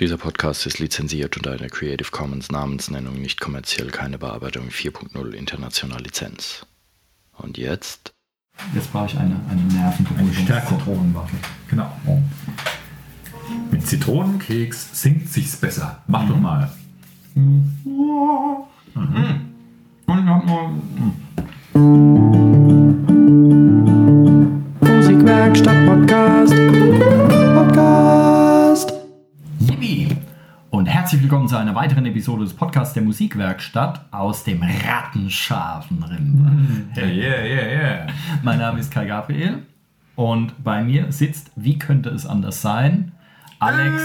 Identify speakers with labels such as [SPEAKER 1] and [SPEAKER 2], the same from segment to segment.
[SPEAKER 1] Dieser Podcast ist lizenziert unter einer Creative Commons Namensnennung nicht kommerziell keine Bearbeitung 4.0 international Lizenz. Und jetzt?
[SPEAKER 2] Jetzt brauche ich eine, eine Nervenberuhigung.
[SPEAKER 3] Stärkung.
[SPEAKER 2] Zitronenwaffe.
[SPEAKER 3] Genau. Mit Zitronenkeks singt sich's besser. Mach doch mal.
[SPEAKER 2] Und ich hab nur. Herzlich willkommen zu einer weiteren Episode des Podcasts der Musikwerkstatt aus dem rattenscharfen Rimbach.
[SPEAKER 3] Yeah, yeah, yeah, yeah.
[SPEAKER 2] Mein Name ist Kai Gabriel und bei mir sitzt, wie könnte es anders sein, Alex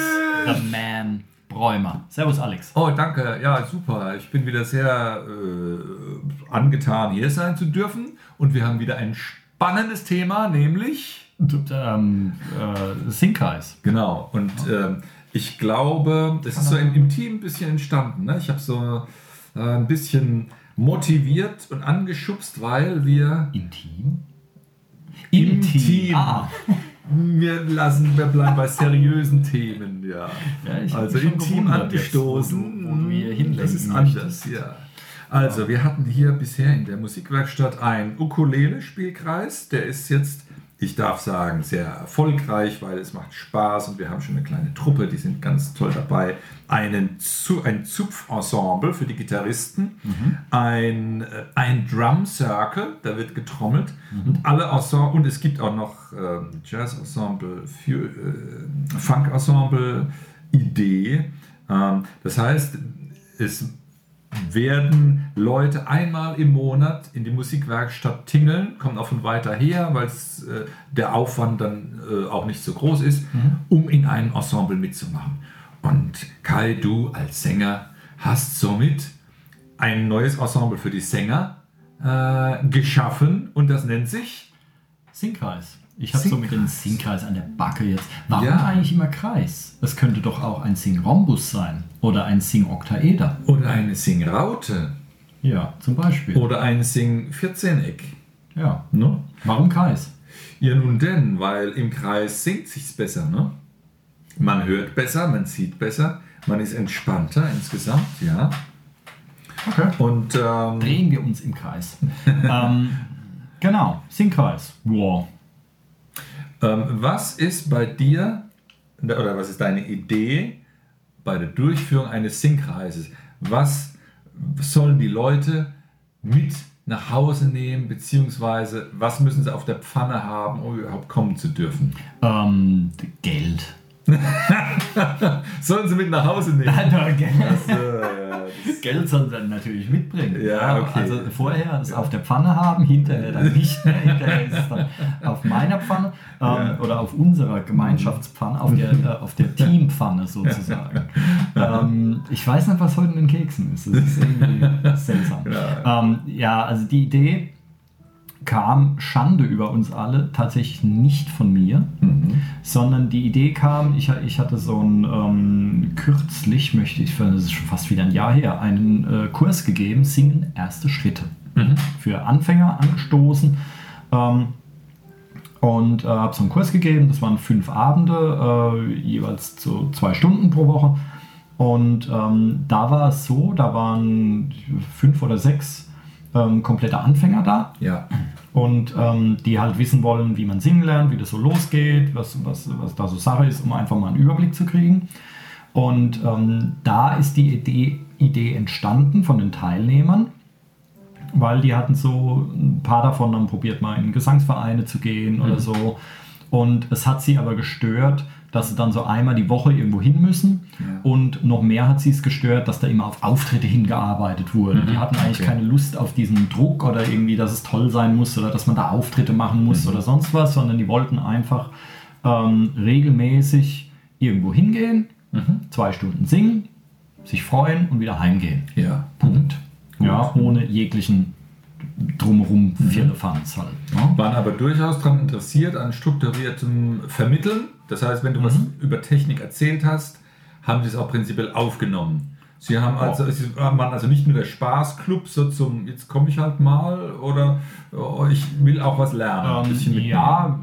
[SPEAKER 2] the Man Bräumer. Servus, Alex.
[SPEAKER 3] Oh, danke. Ja, super. Ich bin wieder sehr äh, angetan, hier sein zu dürfen. Und wir haben wieder ein spannendes Thema, nämlich.
[SPEAKER 2] Ähm, äh, Singkreis.
[SPEAKER 3] Genau. Und ähm, ich glaube, das ist so im, im Team ein bisschen entstanden. Ne? Ich habe so äh, ein bisschen motiviert und angeschubst, weil wir
[SPEAKER 2] Intim?
[SPEAKER 3] Im Team.
[SPEAKER 2] Ah,
[SPEAKER 3] Wir lassen, wir bleiben bei seriösen Themen, ja.
[SPEAKER 2] Ja,
[SPEAKER 3] also im Team
[SPEAKER 2] gewundert jetzt,
[SPEAKER 3] angestoßen.
[SPEAKER 2] wo du- wo
[SPEAKER 3] Das ist anders, ja. Also, wir hatten hier bisher in der Musikwerkstatt einen Ukulele-Spielkreis. Der ist jetzt, ich darf sagen, sehr erfolgreich, weil es macht Spaß und wir haben schon eine kleine Truppe, die sind ganz toll dabei. Einen Zu ein Zupfensemble für die Gitarristen, ein, äh, ein Drum Circle, da wird getrommelt und alle Ensemble, und es gibt auch noch ähm, Jazz-Ensemble, für, äh, Funk-Ensemble, Idee. Ähm, das heißt, es werden Leute einmal im Monat in die Musikwerkstatt tingeln, kommen auch von weiter her, weil äh, der Aufwand dann äh, auch nicht so groß ist, um in einem Ensemble mitzumachen. Und Kai, du als Sänger hast somit ein neues Ensemble für die Sänger äh, geschaffen und das nennt sich
[SPEAKER 2] Singkreis. Ich habe so mit dem
[SPEAKER 3] Singkreis.
[SPEAKER 2] Singkreis an der Backe jetzt. Warum
[SPEAKER 3] Ja.
[SPEAKER 2] eigentlich immer Kreis? Es könnte doch auch ein Singrhombus sein oder ein Singoktaeder.
[SPEAKER 3] oder eine Singraute
[SPEAKER 2] Ja, zum Beispiel.
[SPEAKER 3] oder ein Sing-14-Eck.
[SPEAKER 2] Ja.
[SPEAKER 3] Ne?
[SPEAKER 2] Warum Kreis?
[SPEAKER 3] Ja, nun denn, weil im Kreis singt sich's besser, ne? Man hört besser, man sieht besser, man ist entspannter insgesamt, ja.
[SPEAKER 2] Okay.
[SPEAKER 3] Und ähm,
[SPEAKER 2] Drehen wir uns im Kreis. ähm, genau, Singkreis. Wow.
[SPEAKER 3] Ähm, was ist bei dir, oder was ist deine Idee bei der Durchführung eines Singkreises? Was sollen die Leute mit nach Hause nehmen, beziehungsweise was müssen sie auf der Pfanne haben, um überhaupt kommen zu dürfen?
[SPEAKER 2] Ähm, Geld.
[SPEAKER 3] Sollen sie mit nach Hause nehmen?
[SPEAKER 2] Geld.
[SPEAKER 3] So, ja, das-
[SPEAKER 2] Geld sollen sie dann natürlich mitbringen.
[SPEAKER 3] Ja, okay.
[SPEAKER 2] Also vorher es auf der Pfanne haben, hinterher dann nicht mehr. Hinterher ist es dann auf meiner Pfanne ähm,
[SPEAKER 3] Ja.
[SPEAKER 2] oder auf unserer Gemeinschaftspfanne, auf der, äh, auf der Teampfanne sozusagen. ähm, ich weiß nicht, was heute in den Keksen ist. Das ist irgendwie seltsam.
[SPEAKER 3] Ja.
[SPEAKER 2] Ähm, ja, also die Idee kam Schande über uns alle tatsächlich nicht von mir, sondern die Idee kam, ich, ich hatte so ein ähm, kürzlich, möchte ich, das ist schon fast wieder ein Jahr her, einen äh, Kurs gegeben, Singen erste Schritte. Für Anfänger angestoßen. Ähm, und äh, habe so einen Kurs gegeben, das waren fünf Abende, äh, jeweils so zwei Stunden pro Woche. Und ähm, da war es so, da waren fünf oder sechs ähm, komplette Anfänger da
[SPEAKER 3] ja.
[SPEAKER 2] und ähm, die halt wissen wollen, wie man singen lernt, wie das so losgeht, was, was, was da so Sache ist, um einfach mal einen Überblick zu kriegen. Und ähm, da ist die Idee, Idee entstanden von den Teilnehmern, weil die hatten so, ein paar davon haben probiert, mal in Gesangsvereine zu gehen oder so. Und es hat sie aber gestört, dass sie dann so einmal die Woche irgendwo hin müssen. Und noch mehr hat sie es gestört, dass da immer auf Auftritte hingearbeitet wurde. Die hatten eigentlich
[SPEAKER 3] Okay.
[SPEAKER 2] keine Lust auf diesen Druck oder irgendwie, dass es toll sein muss oder dass man da Auftritte machen muss oder sonst was, sondern die wollten einfach ähm, regelmäßig irgendwo hingehen, zwei Stunden singen, sich freuen und wieder heimgehen.
[SPEAKER 3] Ja.
[SPEAKER 2] Punkt. Ja, ohne jeglichen drumherum Firlefanz halt. Ne?
[SPEAKER 3] Waren aber durchaus daran interessiert an strukturiertem Vermitteln. Das heißt, wenn du was über Technik erzählt hast, haben sie es auch prinzipiell aufgenommen. Sie haben also, sie waren also nicht nur der Spaßclub, so zum, jetzt komme ich halt mal, oder oh, ich will auch was lernen. ein
[SPEAKER 2] Ähm,
[SPEAKER 3] bisschen mitnehmen.
[SPEAKER 2] ja,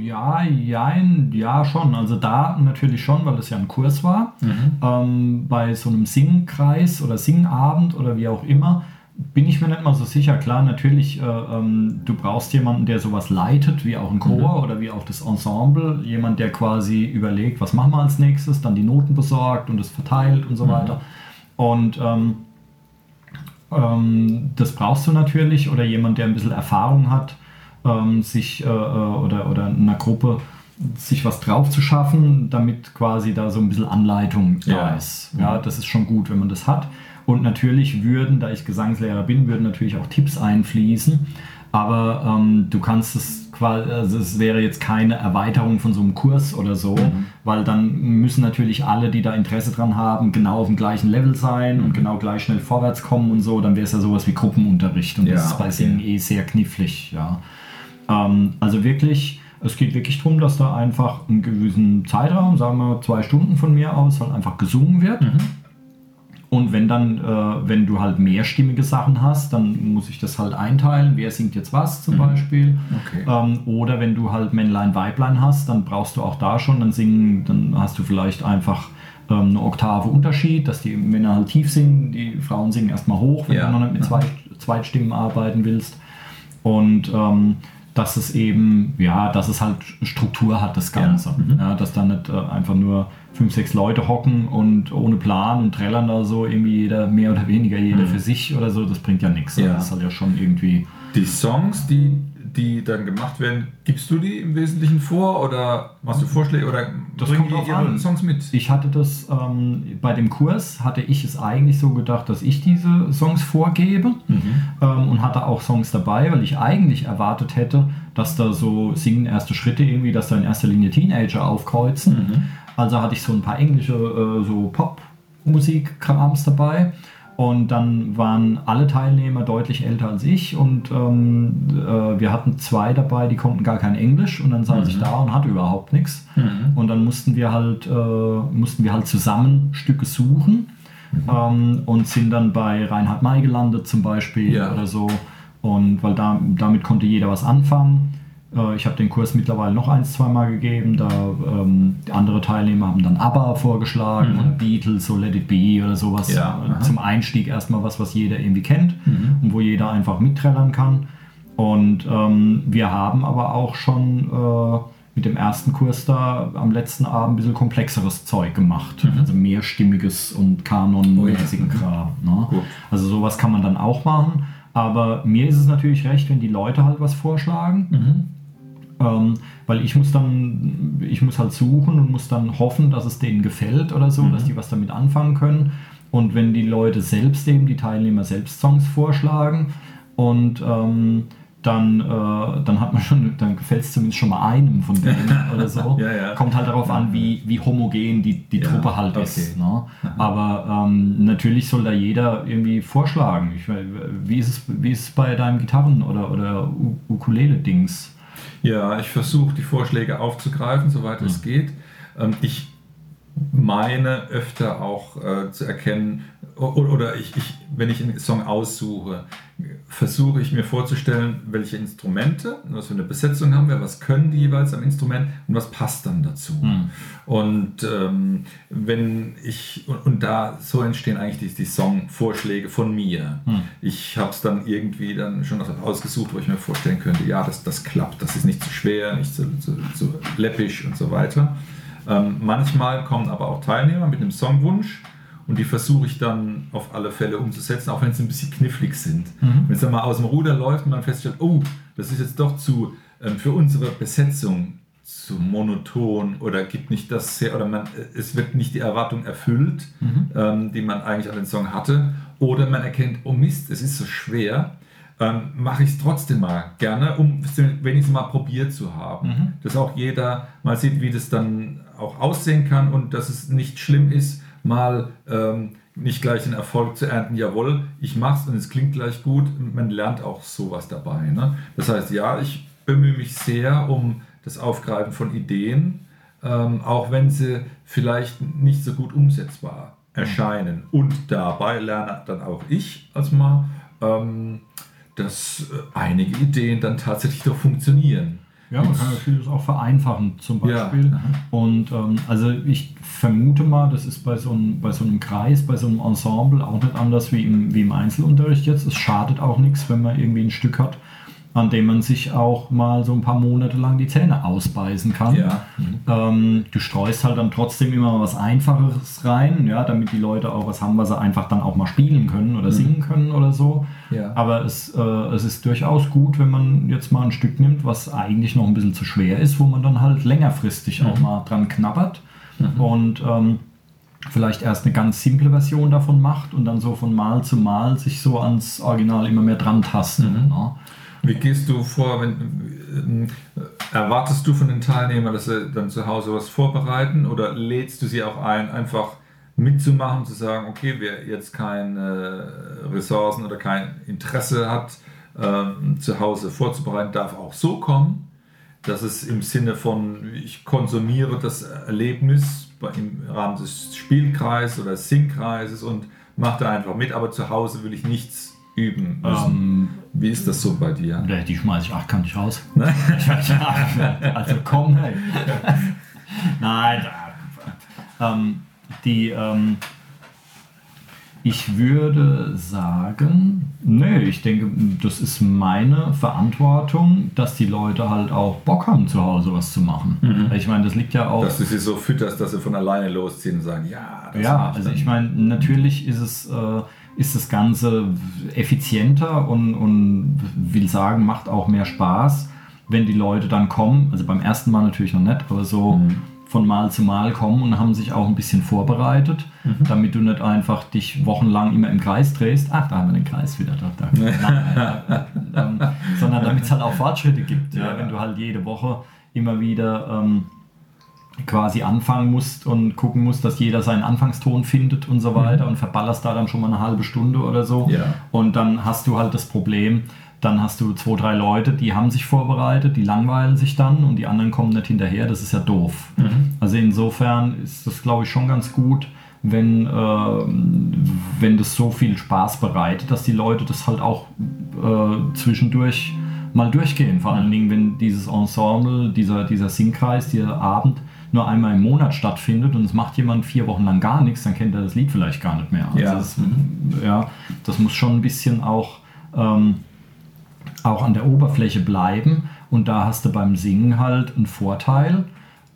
[SPEAKER 2] Ja, jein, ja, schon. Also da natürlich schon, weil das ja ein Kurs war. Ähm, bei so einem Singkreis oder Singabend oder wie auch immer, bin ich mir nicht mal so sicher. Klar, natürlich, äh, ähm, du brauchst jemanden, der sowas leitet, wie auch ein Chor oder wie auch das Ensemble. Jemand, der quasi überlegt, was machen wir als nächstes, dann die Noten besorgt und es verteilt und so weiter. Und ähm, ähm, das brauchst du natürlich oder jemand, der ein bisschen Erfahrung hat, ähm, sich äh, äh, oder, oder in einer Gruppe sich was drauf zu schaffen, damit quasi da so ein bisschen Anleitung da
[SPEAKER 3] Ja.
[SPEAKER 2] ist. Ja, das ist schon gut, wenn man das hat. Und natürlich würden, da ich Gesangslehrer bin, würden natürlich auch Tipps einfließen. Aber ähm, du kannst es quasi, also es wäre jetzt keine Erweiterung von so einem Kurs oder so, weil dann müssen natürlich alle, die da Interesse dran haben, genau auf dem gleichen Level sein und genau gleich schnell vorwärts kommen und so. Dann wäre es ja sowas wie Gruppenunterricht und
[SPEAKER 3] Ja,
[SPEAKER 2] das ist bei
[SPEAKER 3] okay.
[SPEAKER 2] Singen eh sehr knifflig. Ja. Ähm, also wirklich, es geht wirklich darum, dass da einfach einen gewissen Zeitraum, sagen wir zwei Stunden von mir aus, halt einfach gesungen wird. Und wenn dann, äh, wenn du halt mehrstimmige Sachen hast, dann muss ich das halt einteilen, wer singt jetzt was zum Beispiel.
[SPEAKER 3] Okay.
[SPEAKER 2] Ähm, oder wenn du halt Männlein, Weiblein hast, dann brauchst du auch da schon, dann singen, dann hast du vielleicht einfach ähm, eine Oktave Unterschied, dass die Männer halt tief singen, die Frauen singen erstmal hoch, wenn
[SPEAKER 3] Ja.
[SPEAKER 2] du noch nicht mit zwei, Zweitstimmen arbeiten willst. Und ähm, dass es eben, ja, dass es halt Struktur hat, das Ganze. Ja, dass da nicht äh, einfach nur fünf, sechs Leute hocken und ohne Plan und trällern da so irgendwie jeder, mehr oder weniger jeder für sich oder so, das bringt ja nichts.
[SPEAKER 3] Ja.
[SPEAKER 2] Das soll ja schon irgendwie.
[SPEAKER 3] Die Songs, die, die dann gemacht werden, gibst du die im Wesentlichen vor oder machst du Vorschläge oder
[SPEAKER 2] Das
[SPEAKER 3] bringen die ihre
[SPEAKER 2] an.
[SPEAKER 3] Songs mit?
[SPEAKER 2] Ich hatte das ähm, bei dem Kurs, hatte ich es eigentlich so gedacht, dass ich diese Songs vorgebe ähm, und hatte auch Songs dabei, weil ich eigentlich erwartet hätte, dass da so singen erste Schritte irgendwie, dass da in erster Linie Teenager aufkreuzen. Also hatte ich so ein paar englische äh, so Pop-Musik-Krams dabei. Und dann waren alle Teilnehmer deutlich älter als ich und ähm, äh, wir hatten zwei dabei, die konnten gar kein Englisch und dann saß ich da und hatte überhaupt nichts. Und dann mussten wir halt, äh, mussten wir halt zusammen Stücke suchen ähm, und sind dann bei Reinhard May gelandet zum Beispiel
[SPEAKER 3] Ja.
[SPEAKER 2] oder so. Und weil da, damit konnte jeder was anfangen. Äh, Ich habe den Kurs mittlerweile noch ein, zwei Mal gegeben. Da ähm, die andere Teilnehmer haben dann ABBA vorgeschlagen oder Beatles, so Let It Be oder sowas.
[SPEAKER 3] Ja,
[SPEAKER 2] Äh.
[SPEAKER 3] Mhm.
[SPEAKER 2] Zum Einstieg erstmal was, was jeder irgendwie kennt und wo jeder einfach mitträllern kann. Und ähm, wir haben aber auch schon äh, mit dem ersten Kurs da am letzten Abend ein bisschen komplexeres Zeug gemacht. Also mehrstimmiges und kanonmäßigen Kram. Ne? Also sowas kann man dann auch machen. Aber mir ist es natürlich recht, wenn die Leute halt was vorschlagen. Ähm, weil ich muss dann, ich muss halt suchen und muss dann hoffen, dass es denen gefällt oder so, dass die was damit anfangen können. Und wenn die Leute selbst eben, die Teilnehmer selbst Songs vorschlagen und ähm, dann, äh, dann hat man schon, dann gefällt es zumindest schon mal einem von denen oder so.
[SPEAKER 3] Ja, ja.
[SPEAKER 2] Kommt halt darauf an, wie, wie homogen die, die
[SPEAKER 3] Ja,
[SPEAKER 2] Truppe halt
[SPEAKER 3] okay.
[SPEAKER 2] ist. Ne? Aber ähm, natürlich soll da jeder irgendwie vorschlagen. Ich, wie, ist es, wie ist es bei deinem Gitarren- oder, oder Ukulele-Dings?
[SPEAKER 3] Ja, ich versuche die Vorschläge aufzugreifen, soweit es geht. Ähm, ich meine öfter auch äh, zu erkennen, oder ich, ich, wenn ich einen Song aussuche, versuche ich mir vorzustellen, welche Instrumente, was für eine Besetzung haben wir, was können die jeweils am Instrument und was passt dann dazu. Und ähm, wenn ich, und, und da so entstehen eigentlich die, die Songvorschläge von mir. Ich habe es dann irgendwie dann schon ausgesucht, wo ich mir vorstellen könnte, ja, das, das klappt, das ist nicht zu schwer, nicht zu, zu, zu läppisch und so weiter. Ähm, manchmal kommen aber auch Teilnehmer mit einem Songwunsch und die versuche ich dann auf alle Fälle umzusetzen, auch wenn sie ein bisschen knifflig sind. Wenn es dann mal aus dem Ruder läuft und man feststellt, oh, das ist jetzt doch zu ähm, für unsere Besetzung zu monoton oder gibt nicht das sehr, oder man, äh, es wird nicht die Erwartung erfüllt, ähm, die man eigentlich an den Song hatte, oder man erkennt, oh Mist, es ist so schwer, ähm, mache ich es trotzdem mal gerne, um es wenigstens mal probiert zu haben. Dass auch jeder mal sieht, wie das dann auch aussehen kann und dass es nicht schlimm ist, mal ähm, nicht gleich den Erfolg zu ernten, jawohl, ich mache es und es klingt gleich gut. Man lernt auch sowas dabei. Ne? Das heißt, ja, ich bemühe mich sehr um das Aufgreifen von Ideen, ähm, auch wenn sie vielleicht nicht so gut umsetzbar erscheinen. Und dabei lerne dann auch ich als ähm, dass äh, einige Ideen dann tatsächlich doch funktionieren.
[SPEAKER 2] Ja, man kann ja vieles auch vereinfachen, zum
[SPEAKER 3] Ja,
[SPEAKER 2] Beispiel.
[SPEAKER 3] aha.
[SPEAKER 2] Und ähm, also ich vermute mal, das ist bei so, einem, bei so einem Kreis, bei so einem Ensemble auch nicht anders wie im, wie im Einzelunterricht jetzt. Es schadet auch nichts, wenn man irgendwie ein Stück hat, an dem man sich auch mal so ein paar Monate lang die Zähne ausbeißen kann.
[SPEAKER 3] Ja.
[SPEAKER 2] Ähm, du streust halt dann trotzdem immer was Einfacheres rein, ja, damit die Leute auch was haben, was sie einfach dann auch mal spielen können oder singen können oder so.
[SPEAKER 3] Ja.
[SPEAKER 2] Aber es, äh, es ist durchaus gut, wenn man jetzt mal ein Stück nimmt, was eigentlich noch ein bisschen zu schwer ist, wo man dann halt längerfristig auch mal dran knabbert und ähm, vielleicht erst eine ganz simple Version davon macht und dann so von Mal zu Mal sich so ans Original immer mehr dran tastet. Ne?
[SPEAKER 3] Wie gehst du vor, wenn ähm, erwartest du von den Teilnehmern, dass sie dann zu Hause was vorbereiten oder lädst du sie auch ein, einfach mitzumachen, zu sagen, okay, wer jetzt keine Ressourcen oder kein Interesse hat, ähm, zu Hause vorzubereiten, darf auch so kommen, dass es im Sinne von, ich konsumiere das Erlebnis im Rahmen des Spielkreises oder Singkreises und mache da einfach mit, aber zu Hause will ich nichts üben müssen.
[SPEAKER 2] Ähm,
[SPEAKER 3] Wie ist das so bei dir?
[SPEAKER 2] Die schmeiße ich achtkantig raus.
[SPEAKER 3] Ne?
[SPEAKER 2] also komm, hey. Nein, ähm, die, ähm, ich würde sagen, nee, ich denke, das ist meine Verantwortung, dass die Leute halt auch Bock haben, zu Hause was zu machen. Ich meine, das liegt ja auch.
[SPEAKER 3] Dass du sie so fütterst, dass sie von alleine losziehen und sagen, ja, das
[SPEAKER 2] Ja, also ich meine, natürlich ist es äh, ist das Ganze effizienter und, und will sagen, macht auch mehr Spaß, wenn die Leute dann kommen. Also beim ersten Mal natürlich noch nicht, aber so von Mal zu Mal kommen und haben sich auch ein bisschen vorbereitet, damit du nicht einfach dich wochenlang immer im Kreis drehst. Ach, da haben wir den Kreis wieder. Da, da. Nein, ähm, sondern damit es halt auch Fortschritte gibt. Ja,
[SPEAKER 3] Ja.
[SPEAKER 2] Wenn du halt jede Woche immer wieder ähm, quasi anfangen musst und gucken musst, dass jeder seinen Anfangston findet und so weiter und verballerst da dann schon mal eine halbe Stunde oder so.
[SPEAKER 3] Ja.
[SPEAKER 2] Und dann hast du halt das Problem, dann hast du zwei, drei Leute, die haben sich vorbereitet, die langweilen sich dann und die anderen kommen nicht hinterher. Das ist ja doof. Also insofern ist das, glaube ich, schon ganz gut, wenn, ähm, wenn das so viel Spaß bereitet, dass die Leute das halt auch äh, zwischendurch mal durchgehen. Vor allen Dingen, wenn dieses Ensemble, dieser, dieser Singkreis, dieser Abend nur einmal im Monat stattfindet und es macht jemand vier Wochen lang gar nichts, dann kennt er das Lied vielleicht gar nicht mehr. Also
[SPEAKER 3] Ja.
[SPEAKER 2] Das, ja, das muss schon ein bisschen auch, ähm, auch an der Oberfläche bleiben und da hast du beim Singen halt einen Vorteil.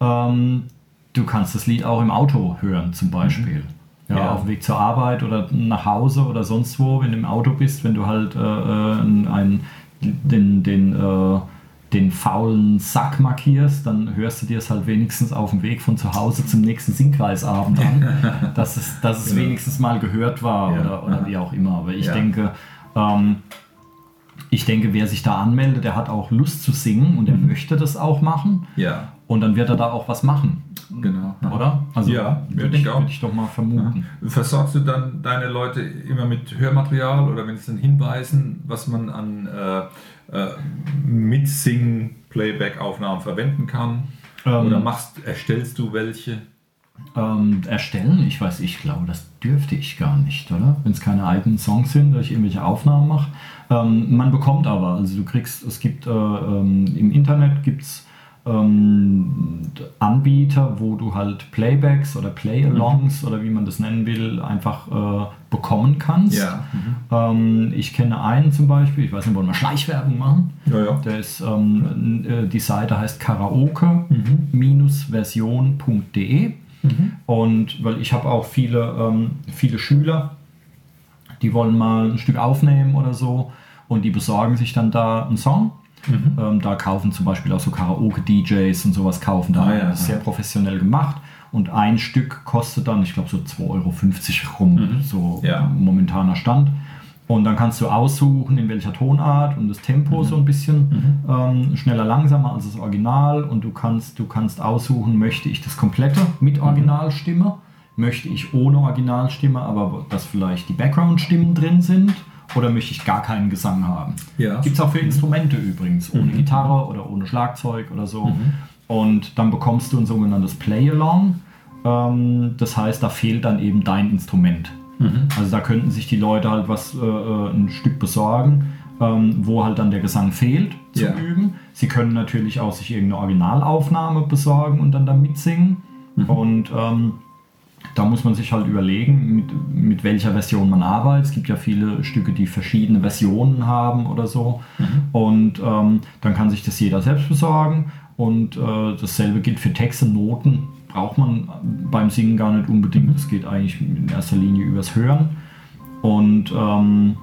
[SPEAKER 2] Ähm, du kannst das Lied auch im Auto hören zum Beispiel. Ja,
[SPEAKER 3] Ja.
[SPEAKER 2] auf dem Weg zur Arbeit oder nach Hause oder sonst wo, wenn du im Auto bist, wenn du halt äh, äh, einen, den, den, äh, den faulen Sack markierst, dann hörst du dir es halt wenigstens auf dem Weg von zu Hause zum nächsten Singkreisabend an, dass es, dass es
[SPEAKER 3] Genau.
[SPEAKER 2] wenigstens mal gehört war
[SPEAKER 3] Ja.
[SPEAKER 2] oder, oder wie auch immer. Aber ich
[SPEAKER 3] Ja.
[SPEAKER 2] denke, ähm, ich denke, wer sich da anmeldet, der hat auch Lust zu singen und der
[SPEAKER 3] Mhm.
[SPEAKER 2] möchte das auch machen.
[SPEAKER 3] Ja,
[SPEAKER 2] Und dann wird er da auch was machen,
[SPEAKER 3] genau.
[SPEAKER 2] oder? Also
[SPEAKER 3] Ja,
[SPEAKER 2] würde ich, würde ich doch mal vermuten.
[SPEAKER 3] Versorgst du dann deine Leute immer mit Hörmaterial oder wenn es dann Hinweisen, was man an äh, äh, Mitsing-Playback-Aufnahmen verwenden kann?
[SPEAKER 2] Ähm.
[SPEAKER 3] oder machst, erstellst du welche?
[SPEAKER 2] Ähm, erstellen, ich weiß, ich glaube, das dürfte ich gar nicht, oder? Wenn es keine eigenen Songs sind, dass ich irgendwelche Aufnahmen mache. Ähm, man bekommt aber, also du kriegst, es gibt äh, ähm, im Internet gibt es ähm, Anbieter, wo du halt Playbacks oder Play-Alongs oder wie man das nennen will, einfach äh, bekommen kannst.
[SPEAKER 3] Ja.
[SPEAKER 2] Ähm, ich kenne einen zum Beispiel, ich weiß nicht, wollen wir Schleichwerbung machen?
[SPEAKER 3] Ja, ja.
[SPEAKER 2] Der ist, ähm, äh, die Seite heißt karaoke-version.de und weil ich habe auch viele, ähm, viele Schüler, die wollen mal ein Stück aufnehmen oder so und die besorgen sich dann da einen Song. Ähm, da kaufen zum Beispiel auch so Karaoke-DJs und sowas kaufen da.
[SPEAKER 3] Ah, ja,
[SPEAKER 2] sehr professionell gemacht und ein Stück kostet dann, ich glaube, so 2,50 Euro rum, so
[SPEAKER 3] Ja.
[SPEAKER 2] momentaner Stand. Und dann kannst du aussuchen, in welcher Tonart und das Tempo so ein bisschen ähm, schneller, langsamer als das Original. Und du kannst, du kannst aussuchen, möchte ich das komplette mit Originalstimme, möchte ich ohne Originalstimme, aber dass vielleicht die Background-Stimmen drin sind, oder möchte ich gar keinen Gesang haben.
[SPEAKER 3] Ja.
[SPEAKER 2] Gibt es auch für Instrumente übrigens, ohne Gitarre oder ohne Schlagzeug oder so. Und dann bekommst du ein sogenanntes Play-Along. Ähm, das heißt, da fehlt dann eben dein Instrument. Also da könnten sich die Leute halt was, äh, äh, ein Stück besorgen, ähm, wo halt dann der Gesang fehlt zu
[SPEAKER 3] Ja.
[SPEAKER 2] üben. Sie können natürlich auch sich irgendeine Originalaufnahme besorgen und dann da mitsingen. Und ähm, da muss man sich halt überlegen, mit, mit welcher Version man arbeitet. Es gibt ja viele Stücke, die verschiedene Versionen haben oder so. Und ähm, dann kann sich das jeder selbst besorgen. Und äh, dasselbe gilt für Texte, Noten. Braucht man beim Singen gar nicht unbedingt. Das geht eigentlich in erster Linie übers Hören. Und ähm,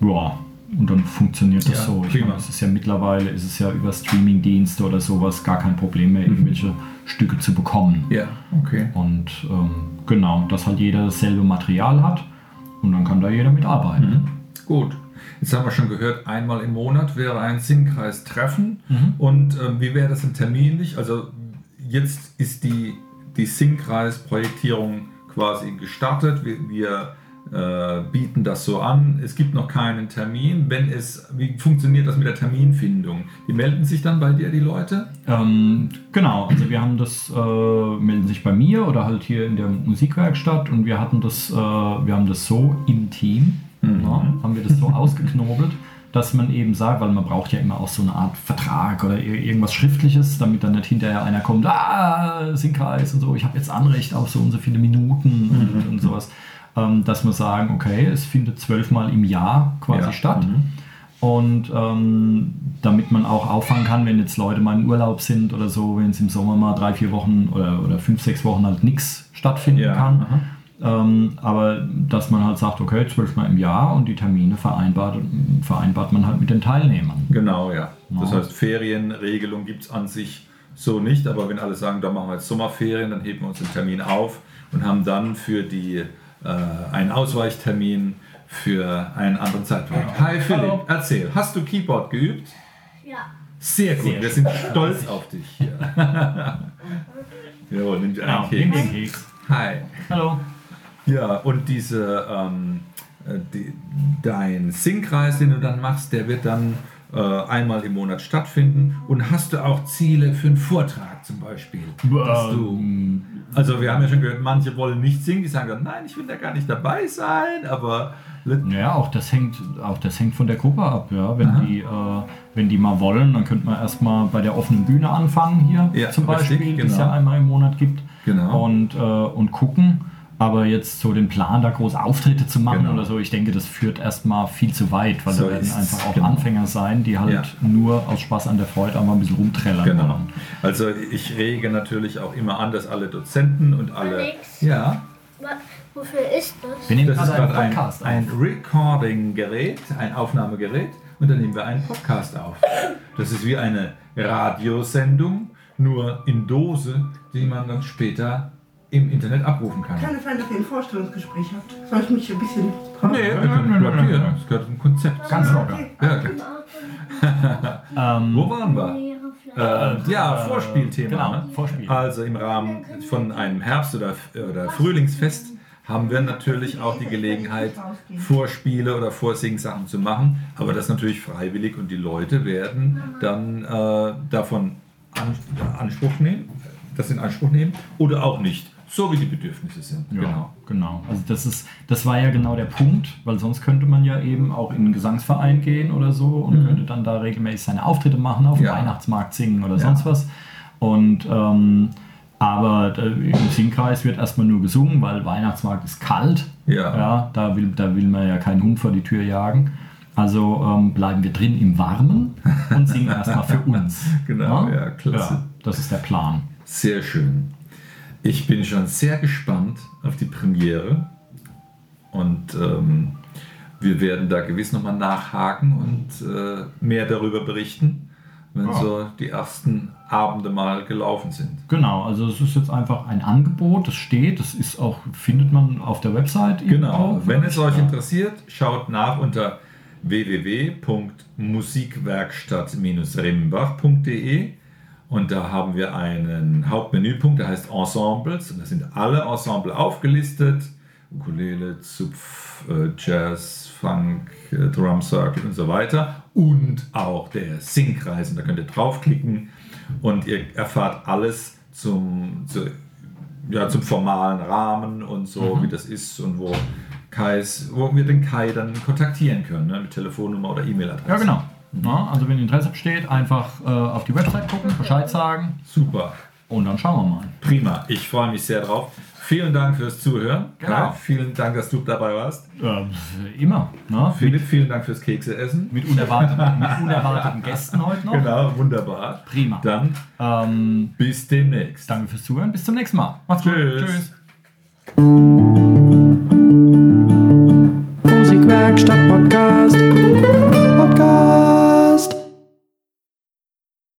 [SPEAKER 2] ja, und dann funktioniert das
[SPEAKER 3] Ja,
[SPEAKER 2] so. Ich meine, es ist ja mittlerweile ist es ja über Streamingdienste oder sowas gar kein Problem mehr, irgendwelche Stücke zu bekommen.
[SPEAKER 3] Ja, okay.
[SPEAKER 2] Und ähm, genau, dass halt jeder dasselbe Material hat und dann kann da jeder mitarbeiten.
[SPEAKER 3] Gut. Jetzt haben wir schon gehört, einmal im Monat wäre ein Singkreis-Treffen.
[SPEAKER 2] Mhm.
[SPEAKER 3] Und ähm, wie wäre das denn terminlich? Also jetzt ist die, die Singkreis-Projektierung quasi gestartet. Wir, wir äh, bieten das so an. Es gibt noch keinen Termin. Wenn es, wie funktioniert das mit der Terminfindung? Die melden sich dann bei dir, die Leute?
[SPEAKER 2] Ähm, genau, also wir haben das, äh, melden sich bei mir oder halt hier in der Musikwerkstatt und wir hatten das, äh, wir haben das so im Team, ja, haben wir das so ausgeknobelt, dass man eben sagt, weil man braucht ja immer auch so eine Art Vertrag oder ir- irgendwas Schriftliches, damit dann nicht hinterher einer kommt, ah, Singkreis und so, ich habe jetzt Anrecht auf so und so viele Minuten und, und sowas, ähm, dass wir sagen, okay, es findet zwölfmal im Jahr quasi
[SPEAKER 3] Ja.
[SPEAKER 2] statt. Und ähm, damit man auch auffangen kann, wenn jetzt Leute mal in Urlaub sind oder so, wenn es im Sommer mal drei, vier Wochen oder, oder fünf, sechs Wochen halt nichts stattfinden
[SPEAKER 3] Ja,
[SPEAKER 2] kann. Ähm, aber dass man halt sagt, okay, zwölfmal im Jahr und die Termine vereinbart, vereinbart man halt mit den Teilnehmern.
[SPEAKER 3] Genau, ja. Das
[SPEAKER 2] Ja.
[SPEAKER 3] heißt, Ferienregelung gibt es an sich so nicht, aber wenn alle sagen, da machen wir jetzt Sommerferien, dann heben wir uns den Termin auf und haben dann für die äh, einen Ausweichtermin für einen anderen Zeitpunkt. Hi Philipp,
[SPEAKER 2] Hallo.
[SPEAKER 3] erzähl, hast du Keyboard geübt?
[SPEAKER 4] Ja.
[SPEAKER 3] Sehr gut,
[SPEAKER 2] Sehr
[SPEAKER 3] wir sind stolz auf dich hier. jo, nimm dir
[SPEAKER 2] Genau,
[SPEAKER 3] einen
[SPEAKER 2] nimm den
[SPEAKER 3] Keks.
[SPEAKER 2] Keks.
[SPEAKER 3] Hi.
[SPEAKER 2] Hallo.
[SPEAKER 3] Ja, und diese, ähm, äh, die, dein Singkreis, den du dann machst, der wird dann äh, einmal im Monat stattfinden. Und hast du auch Ziele für einen Vortrag zum Beispiel? Dass du,
[SPEAKER 2] Ähm,
[SPEAKER 3] also wir haben ja schon gehört, manche wollen nicht singen, die sagen dann, nein, ich will da gar nicht dabei sein, aber
[SPEAKER 2] Ja, auch das hängt, auch das hängt von der Gruppe ab, ja. Wenn
[SPEAKER 3] Aha.
[SPEAKER 2] die, äh, wenn die mal wollen, dann könnte man erstmal bei der offenen Bühne anfangen hier
[SPEAKER 3] Ja,
[SPEAKER 2] zum
[SPEAKER 3] richtig,
[SPEAKER 2] Beispiel, die es
[SPEAKER 3] genau.
[SPEAKER 2] ja einmal im Monat gibt.
[SPEAKER 3] Genau.
[SPEAKER 2] Und, äh, und gucken. Aber jetzt so den Plan, da große Auftritte zu machen
[SPEAKER 3] Genau.
[SPEAKER 2] oder so, ich denke, das führt erstmal viel zu weit, weil
[SPEAKER 3] So
[SPEAKER 2] da werden einfach auch
[SPEAKER 3] genau.
[SPEAKER 2] Anfänger sein, die halt
[SPEAKER 3] Ja.
[SPEAKER 2] nur aus Spaß an der Freude einmal ein bisschen rumträllern
[SPEAKER 3] Genau.
[SPEAKER 2] wollen.
[SPEAKER 3] Also ich rege natürlich auch immer an, dass alle Dozenten und alle.
[SPEAKER 4] Alex?
[SPEAKER 3] Ja,
[SPEAKER 4] Wofür ist das?
[SPEAKER 2] Wir nehmen
[SPEAKER 3] das ist
[SPEAKER 2] gerade
[SPEAKER 3] ein,
[SPEAKER 2] Podcast auf.
[SPEAKER 3] ein Recording-Gerät, ein Aufnahmegerät und dann nehmen wir einen Podcast auf. Das ist wie eine Radiosendung, nur in Dose, die man dann später im Internet abrufen kann.
[SPEAKER 5] Kann es sein, dass ihr ein Vorstellungsgespräch habt? Soll ich mich ein bisschen dran?
[SPEAKER 3] Nee,
[SPEAKER 2] nein, nein, nein.
[SPEAKER 3] Das gehört zum Konzept.
[SPEAKER 2] Ganz locker.
[SPEAKER 5] Okay.
[SPEAKER 3] Ja, klar.
[SPEAKER 2] Ähm,
[SPEAKER 3] Wo waren wir? Äh, ja,
[SPEAKER 2] Äh,
[SPEAKER 3] Vorspielthema.
[SPEAKER 2] genau,
[SPEAKER 3] ne?
[SPEAKER 2] Vorspiel.
[SPEAKER 3] Also im Rahmen von einem Herbst- oder, oder Frühlingsfest haben wir natürlich auch die Gelegenheit, Vorspiele oder Vorsingsachen zu machen. Aber das natürlich freiwillig und die Leute werden dann äh, davon an, Anspruch nehmen, das in Anspruch nehmen oder auch nicht. So wie die Bedürfnisse sind.
[SPEAKER 2] Ja,
[SPEAKER 3] Genau.
[SPEAKER 2] genau. Also das ist, das war ja genau der Punkt, weil sonst könnte man ja eben auch in einen Gesangsverein gehen oder so und könnte dann da regelmäßig seine Auftritte machen, auf dem
[SPEAKER 3] Mhm. Ja.
[SPEAKER 2] Weihnachtsmarkt singen oder
[SPEAKER 3] Ja.
[SPEAKER 2] sonst was. Und ähm, aber äh, im Singkreis wird erstmal nur gesungen, weil Weihnachtsmarkt ist kalt.
[SPEAKER 3] Ja.
[SPEAKER 2] ja da, will, da will man ja keinen Hund vor die Tür jagen. Also ähm, bleiben wir drin im Warmen und singen erstmal für uns.
[SPEAKER 3] Genau, ja, klasse.
[SPEAKER 2] Ja, das ist der Plan.
[SPEAKER 3] Sehr schön. Ich bin schon sehr gespannt auf die Premiere und ähm, wir werden da gewiss nochmal nachhaken und äh, mehr darüber berichten, wenn
[SPEAKER 2] Ja.
[SPEAKER 3] so die ersten Abende mal gelaufen sind.
[SPEAKER 2] Genau, also es ist jetzt einfach ein Angebot, das steht, das ist auch, findet man auf der Website.
[SPEAKER 3] Genau, wenn es euch
[SPEAKER 2] Ja.
[SPEAKER 3] interessiert, schaut nach unter www.musikwerkstatt-rimbach.de und da haben wir einen Hauptmenüpunkt, der heißt Ensembles und da sind alle Ensemble aufgelistet. Ukulele, Zupf, äh, Jazz, Funk, äh, Drum Circle und so weiter. Und auch der Singkreis. Und da könnt ihr draufklicken und ihr erfahrt alles zum, zu, ja, zum formalen Rahmen und so, wie das ist und wo Kais, wo wir den Kai dann kontaktieren können, ne? mit Telefonnummer oder E-Mail-Adresse.
[SPEAKER 2] Ja, genau. Na, also wenn Interesse besteht, einfach äh, auf die Website gucken, Bescheid sagen
[SPEAKER 3] Super.
[SPEAKER 2] und dann schauen wir mal.
[SPEAKER 3] Prima. Ich freue mich sehr drauf. Vielen Dank fürs Zuhören.
[SPEAKER 2] Genau.
[SPEAKER 3] Kai, vielen Dank, dass du dabei warst.
[SPEAKER 2] Ähm, immer. Ne?
[SPEAKER 3] Philipp, vielen Dank fürs Kekse essen.
[SPEAKER 2] Mit unerwarteten, mit unerwarteten Gästen heute noch.
[SPEAKER 3] Genau, wunderbar.
[SPEAKER 2] Prima.
[SPEAKER 3] Dann
[SPEAKER 2] Ähm,
[SPEAKER 3] bis demnächst.
[SPEAKER 2] danke fürs Zuhören. Bis zum nächsten Mal. Macht's gut.
[SPEAKER 3] Tschüss.
[SPEAKER 2] Tschüss.
[SPEAKER 6] Musikwerkstatt Podcast.